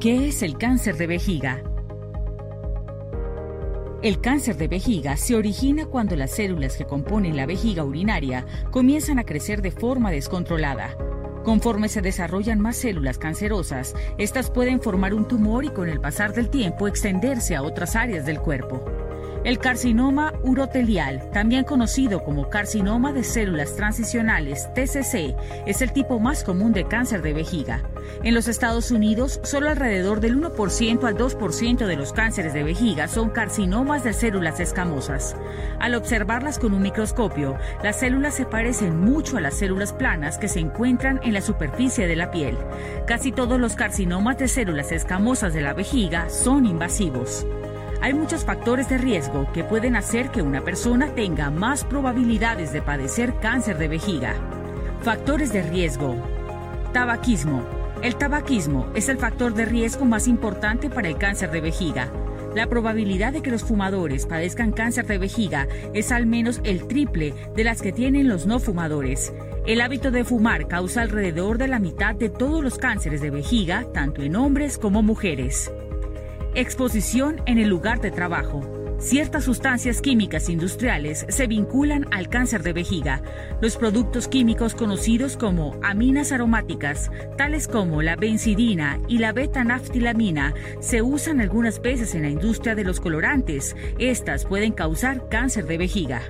¿Qué es el cáncer de vejiga? El cáncer de vejiga se origina cuando las células que componen la vejiga urinaria comienzan a crecer de forma descontrolada. Conforme se desarrollan más células cancerosas, estas pueden formar un tumor y con el pasar del tiempo extenderse a otras áreas del cuerpo. El carcinoma urotelial, también conocido como carcinoma de células transicionales TCC, es el tipo más común de cáncer de vejiga. En los Estados Unidos, solo alrededor del 1% al 2% de los cánceres de vejiga son carcinomas de células escamosas. Al observarlas con un microscopio, las células se parecen mucho a las células planas que se encuentran en la superficie de la piel. Casi todos los carcinomas de células escamosas de la vejiga son invasivos. Hay muchos factores de riesgo que pueden hacer que una persona tenga más probabilidades de padecer cáncer de vejiga. Factores de riesgo. Tabaquismo. El tabaquismo es el factor de riesgo más importante para el cáncer de vejiga. La probabilidad de que los fumadores padezcan cáncer de vejiga es al menos el triple de las que tienen los no fumadores. El hábito de fumar causa alrededor de la mitad de todos los cánceres de vejiga, tanto en hombres como mujeres. Exposición en el lugar de trabajo. Ciertas sustancias químicas industriales se vinculan al cáncer de vejiga. Los productos químicos conocidos como aminas aromáticas, tales como la benzidina y la beta-naftilamina, se usan algunas veces en la industria de los colorantes. Estas pueden causar cáncer de vejiga.